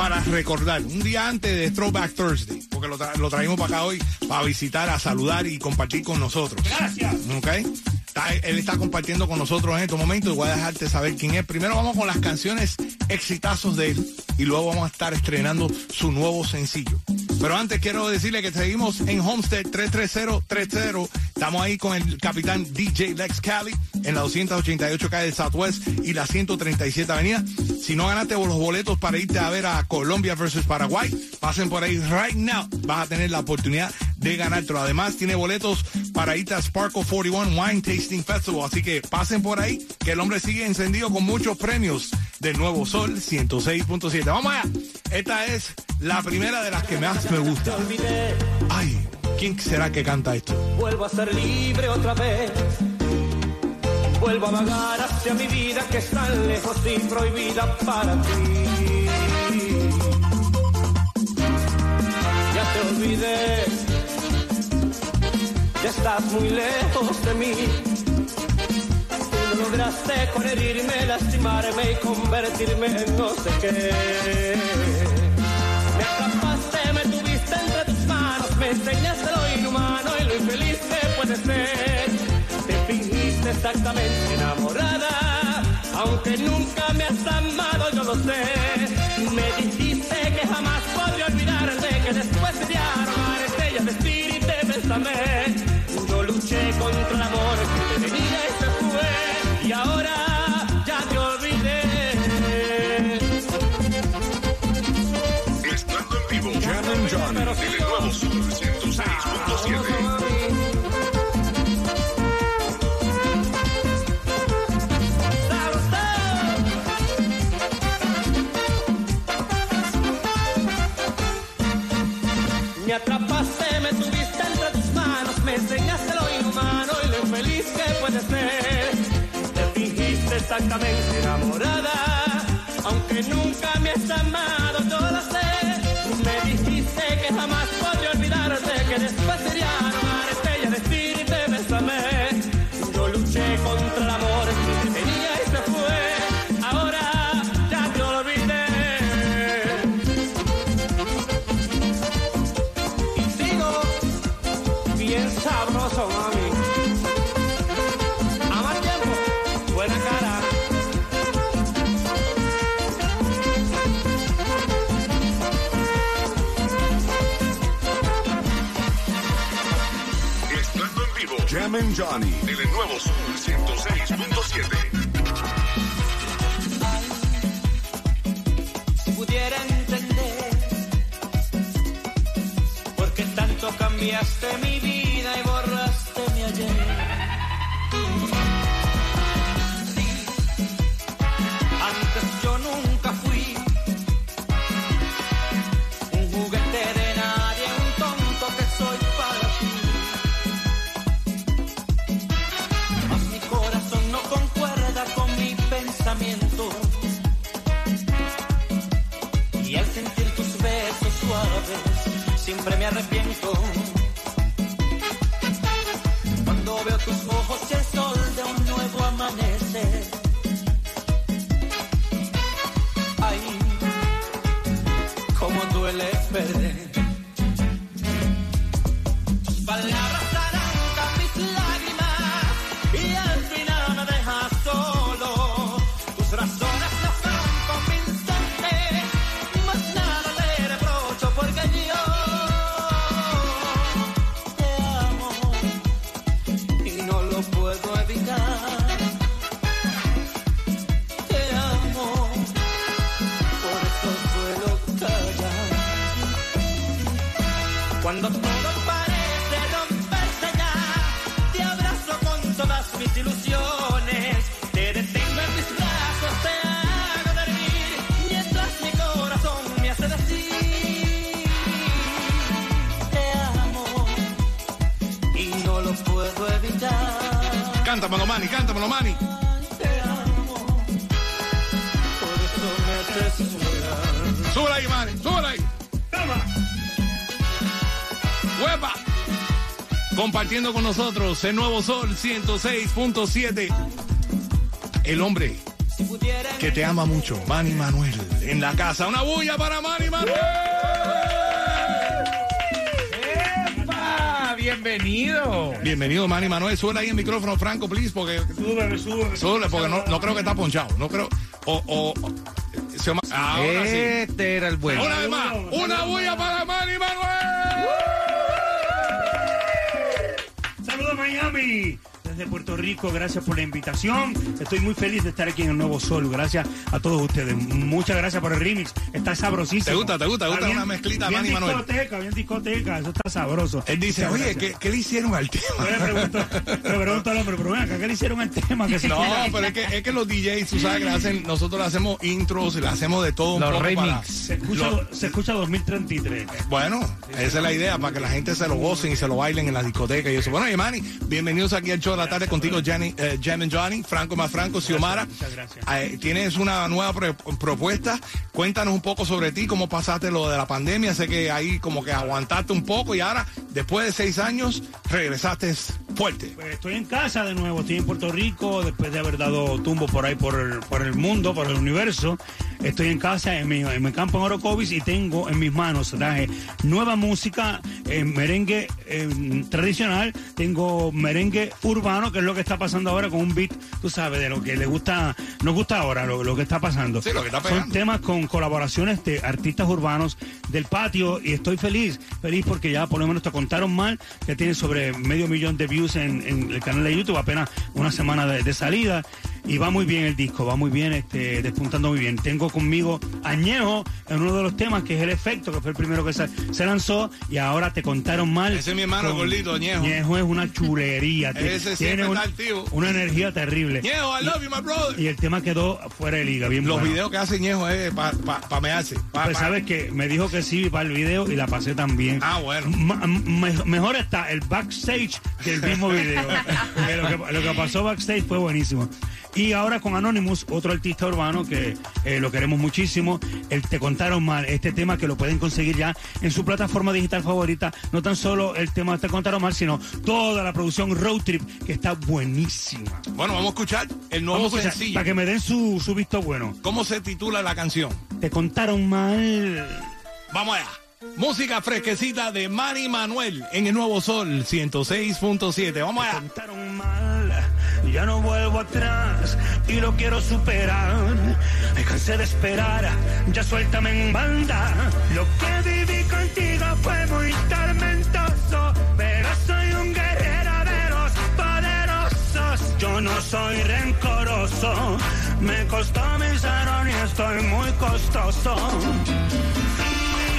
para recordar. Un día antes de Throwback Thursday, porque lo, tra- lo traímos para acá hoy para visitar, a saludar y compartir con nosotros. Gracias. ¿Ok? Está- él está compartiendo con nosotros en estos momentos y voy a dejarte saber quién es. Primero vamos con las canciones exitazos de él y luego vamos a estar estrenando su nuevo sencillo. Pero antes quiero decirle que seguimos en Homestead 33030. Estamos ahí con el capitán DJ Lex Cali en la 288 calle Southwest y la 137 avenida. Si no ganaste los boletos para irte a ver a Colombia versus Paraguay, pasen por ahí right now. Vas a tener la oportunidad de ganártelo. Además, tiene boletos para irte a Sparkle 41 Wine Tasting Festival. Así que pasen por ahí, que el hombre sigue encendido con muchos premios del Nuevo Sol 106.7. Vamos allá. Esta es la primera de las que más me gusta. Ay, ¿quién será que canta esto? Vuelvo a ser libre otra vez. Vuelvo a vagar hacia mi vida que es tan lejos y prohibida para ti. Ya te olvidé. Ya estás muy lejos de mí. Tú lograste con herirme, lastimarme y convertirme en no sé qué. Me atrapaste, me tuviste entre tus manos, me enseñaste lo inhumano y lo infeliz que puede ser. Te fingiste exactamente enamorada, aunque nunca me has amado, yo lo sé. Me dijiste que jamás podría olvidarte, que después sería amarte y a vestirte bésame. Yo luché contra el amor que te tenía y se fue, y ahora ya te olvidé. Estando en vivo, John, el nuevo En Jammin' Johnny, el nuevo Sol 106.7. Si pudiera entender por qué tanto cambiaste mi vida cómo duele perder. Cuando todo parece romperse ya, te abrazo con todas mis ilusiones. Te detengo en mis brazos, te hago dormir, mientras mi corazón me hace decir: Te amo y no lo puedo evitar. Cántamelo, Manny, cántamelo, Manny. Te amo, por esto me haces llorar. Súbela ahí, Manny, súbela ahí. ¡Toma! Compartiendo con nosotros el nuevo Sol 106.7. El hombre que te ama mucho, Manny Manuel, en la casa. Una bulla para Manny Manuel. ¡Epa! ¡Bienvenido! Bienvenido, Manny Manuel. Súbele ahí el micrófono, Franco, please, porque Súbeme, súbeme. Súbele, porque no, no creo que está ponchado. No creo. O, o, se llama- ahora sí. Este era el bueno. Una vez más, una bulla para Manny Manuel. Miami. Desde Puerto Rico, gracias por la invitación. Estoy muy feliz de estar aquí en el Nuevo Sol. Gracias a todos ustedes. Muchas gracias por el remix. Está sabrosísimo. ¿Te gusta, te gusta, te gusta Está una mezclita de bien Manny Manuel? discoteca, bien discoteca. Eso está sabroso. Él dice, Muchas oye. ¿qué, ¿qué le hicieron al tema? Yo le pregunto, le pregunto al hombre, pero ven acá, ¿qué le hicieron al tema? Que No, pero es que, es que los DJs, tú sabes que le hacen, nosotros le hacemos intros, le hacemos de todo un Los poco remix. para- se, escucha, Lo- se escucha 2033. Bueno, esa es la idea, para que la gente se lo gocen y se lo bailen en la discoteca y eso. Bueno, y Manny, bienvenidos aquí al show de la tarde contigo, Johnny, eh, Jam and Johnny, Franco más Franco, Xiomara. muchas gracias. Eh, tienes una nueva propuesta. Cuéntanos un poco sobre ti, cómo pasaste lo de la pandemia. Sé que ahí como que aguantaste un poco y ahora, después de seis años, regresaste fuerte. Pues estoy en casa de nuevo, estoy en Puerto Rico, después de haber dado tumbo por ahí por el, por el mundo, por el universo. Estoy en casa, en mi, en mi campo en Orocovis y tengo en mis manos, traje nueva música, eh, merengue eh, tradicional, tengo merengue urbano, que es lo que está pasando ahora con un beat, tú sabes, de lo que le gusta, nos gusta ahora, lo, lo que está pasando. Sí, lo que está Son temas con colaboraciones de artistas urbanos del patio y estoy feliz, feliz porque ya por lo menos te contaron mal que tiene sobre medio millón de views en, en el canal de YouTube, apenas una semana de, de salida y va muy bien el disco, va muy bien, este, despuntando muy bien. Tengo conmigo Añejo en uno de los temas que es El Efecto, que fue el primero que se, se lanzó y ahora te contaron mal. Ese es mi hermano gordito, Ñejo. Ñejo es una chulería. Ese está activo. una energía terrible. Ñejo, I love you, my brother. Y el tema quedó fuera de liga, bien Los bueno. videos que hace Ñejo es para pa, pa mearse. Pa- Pues sabes que me dijo que sí para el video y la pasé también. Ah, bueno. Me- mejor está el backstage que el mismo video. Porque lo, que, lo que pasó backstage fue buenísimo. Y ahora con Anonymous, otro artista urbano que eh, lo queremos muchísimo. El Te Contaron Mal, este tema que lo pueden conseguir ya en su plataforma digital favorita. No tan solo el tema Te Contaron Mal, sino toda la producción Road Trip que está buenísima. Bueno, vamos a escuchar el nuevo Vamos a escuchar, sencillo. para que me den su, su visto bueno. ¿Cómo se titula la canción? Te contaron mal. Vamos allá. Música fresquecita de Manny Manuel en el Nuevo Sol 106.7. Vamos allá. Ya no vuelvo atrás y lo quiero superar. Me cansé de esperar, ya suéltame en banda. Lo que viví contigo fue muy tormentoso, pero soy un guerrero de los poderosos. Yo no soy rencoroso, me costó mi y estoy muy costoso.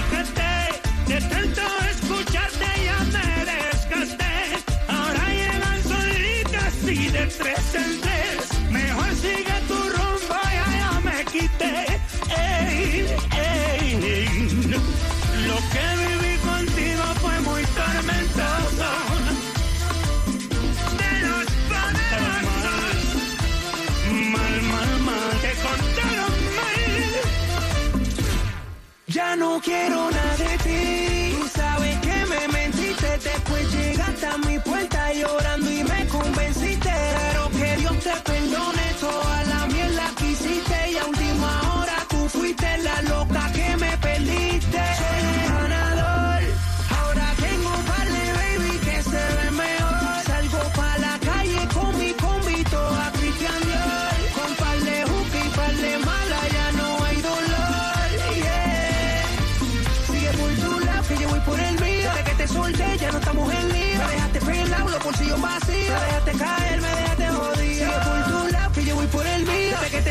Fíjate, de tanto escucharte ya me desgasté. Tres en tres. Mejor sigue tu rumbo, ya, ya me quité. Ey, ey, Lo que viví contigo fue muy tormentoso. De los poderosos. Mal, mal, mal, te contaron mal. Ya no quiero nada de ti.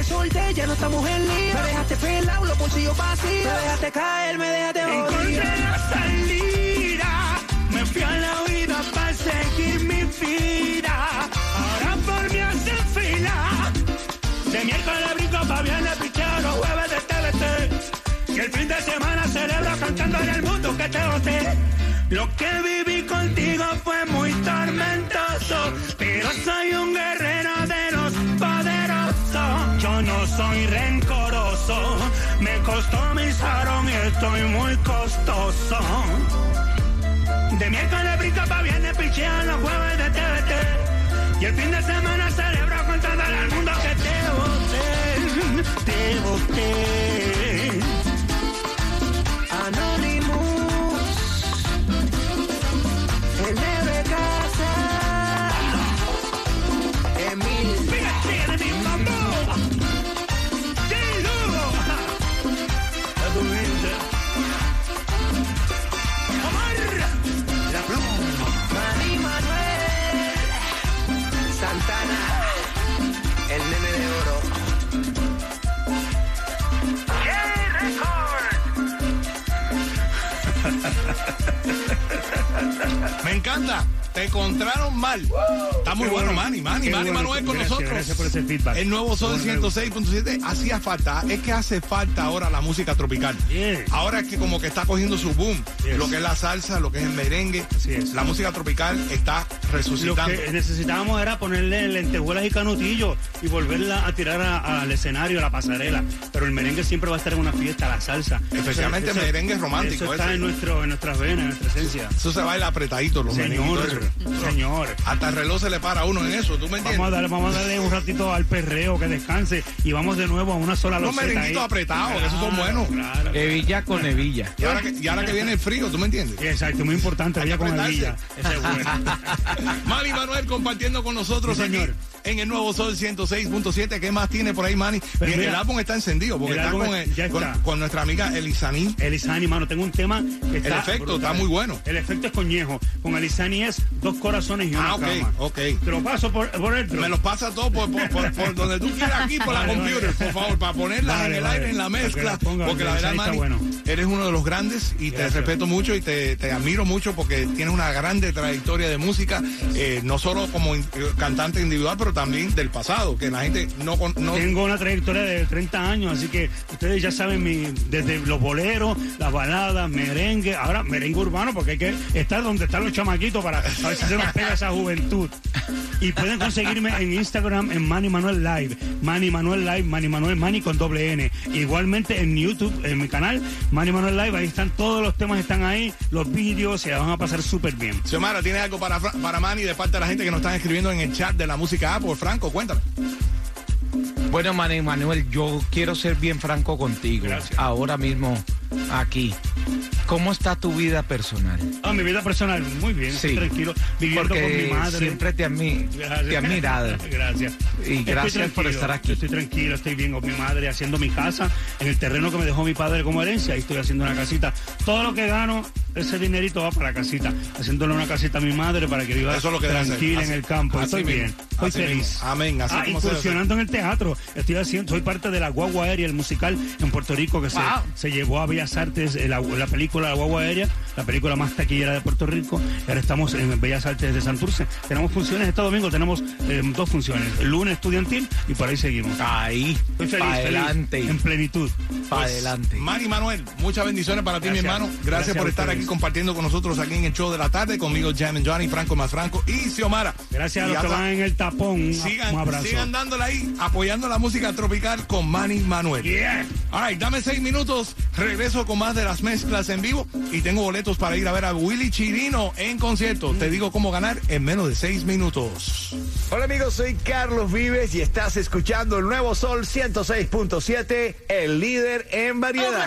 Te solté, ya no estamos. Me dejaste pelado, los bolsillos vacíos. Me dejaste caer, me dejaste jodido. Encontré la salida, me fui a la vida para seguir mi vida. Ahora por mí hacen fila. De miércoles brinco pa' viernes picheo los jueves de TVT. Y el fin de semana celebro cantando en el mundo que te boté. Lo que viví contigo fue muy tormentoso, pero soy un guerrero soy rencoroso, me costó mi sarón y estoy muy costoso. De miércoles brinco pa' viernes, pichean los jueves de TVT. Y el fin de semana celebro contándole al mundo que te boté, te boté. Encanta. Te encontraron mal. Está muy bueno, bueno. Manny. Manny, Manny bueno. Manuel con Gracias, nosotros. gracias por ese feedback. El nuevo Sol Bueno, 106.7 hacía falta. Es que hace falta ahora la música tropical. Yes. Ahora es que como que está cogiendo su boom. Yes. Lo que es la salsa, lo que es el merengue. Así es. La música tropical está Lo resucitando. que necesitábamos era ponerle lentejuelas y canutillos y volverla a tirar al escenario, a la pasarela. Pero el merengue siempre va a estar en una fiesta, la salsa. Especialmente Eso- merengue romántico, Eso está ese. en, nuestro, en nuestras venas, en nuestra esencia. Eso se baila apretadito, los Señor, merenguitos. Señor. Hasta el reloj se le para a uno en eso, ¿tú me entiendes? Vamos a, darle, vamos a darle un ratito al perreo, que descanse y vamos de nuevo a una sola Unos merenguitos apretados, que esos son Claro, buenos. Claro. Hebilla con hebilla. Y ahora, que, y ahora que viene el frío, ¿tú me entiendes? Exacto, muy importante, había con hebilla. Ese es bueno. Manny Manuel compartiendo con nosotros Sí, aquí señor. En el nuevo Sol 106.7. ¿Qué más tiene por ahí, Manny? Pues Bien, mira, el álbum está encendido porque el está, con, el- con, nuestra amiga Elisaní. Elisani, mano, tengo un tema que está. efecto está muy bueno. El efecto es coñejo. Con Elisani es dos corazones y una Ah, ok, cama. ok. Te lo paso por, por el Me los pasa todo por, por, por- por donde tú quieras aquí, por la computer, vale. por favor, para ponerlas Vale, en el aire, en la mezcla. ponga, porque la verdad, Manny, bueno. eres uno de los grandes y te respeto mucho y te, te admiro mucho porque tienes una grande trayectoria de música, eh, no solo como in- eh, cantante individual, pero también del pasado, que la gente no... no Tengo una trayectoria de 30 años, así que ustedes ya saben mi, desde los boleros, las baladas, merengue, ahora merengue urbano, porque hay que estar donde están los chamaquitos para a ver si se nos pega esa juventud. Y pueden conseguirme en Instagram en Manny Manuel Live, Manny Manuel Live, Manny Manuel Manny con doble N. Igualmente en YouTube, en mi canal, Manny Manuel Live, ahí están todos los temas, están ahí, los vídeos, se la van a pasar súper bien. Xiomara, ¿tienes algo para, para Manny de parte de la gente que nos están escribiendo en el chat de la música Apple? Franco, cuéntame. Bueno, Manuel, yo quiero ser bien franco contigo. Gracias. Ahora mismo, aquí. ¿Cómo está tu vida personal? Ah, mi vida personal, muy bien, Sí. tranquilo, viviendo Porque con mi madre. siempre te, admi- Gracias. te admirado. Gracias. Y Estoy gracias por tranquilo, estar aquí. Estoy tranquilo, estoy bien con mi madre, haciendo mi casa en el terreno que me dejó mi padre como herencia. Ahí estoy haciendo una casita. Todo lo que gano, ese dinerito va para la casita. Haciéndole una casita a mi madre para que viva Eso es lo que tranquila en el campo. así Estoy mismo, bien, estoy feliz. mismo. Amén, así ah, como incursionando en el teatro. Estoy haciendo, soy parte de la Guagua Aérea, el musical en Puerto Rico que se, Wow. se llevó a Bellas Artes, eh, la, la película La Guagua Aérea, la película más taquillera de Puerto Rico. Y ahora estamos en Bellas Artes de Santurce. Tenemos funciones este domingo, tenemos eh, dos funciones. El lunes estudiantil y por ahí seguimos. Ahí, Estoy feliz, feliz, adelante, en plenitud. para Pues, adelante. Manny Manuel, muchas bendiciones para ti, mi hermano. Gracias, Gracias por a estar aquí compartiendo con nosotros aquí en el show de la tarde. Conmigo, Jam and Johnny, Franco más Franco y Xiomara. Gracias a Y los que van en el tapón. Sigan, un abrazo. sigan dándole ahí, apoyando la música tropical con Manny Manuel. Yeah. All right, dame seis minutos. Regreso con más de las mezclas en vivo y tengo para ir a ver a Willy Chirino en concierto. Te digo cómo ganar en menos de seis minutos. Hola amigos, soy Carlos Vives y estás escuchando el nuevo Sol 106.7, el líder en variedad.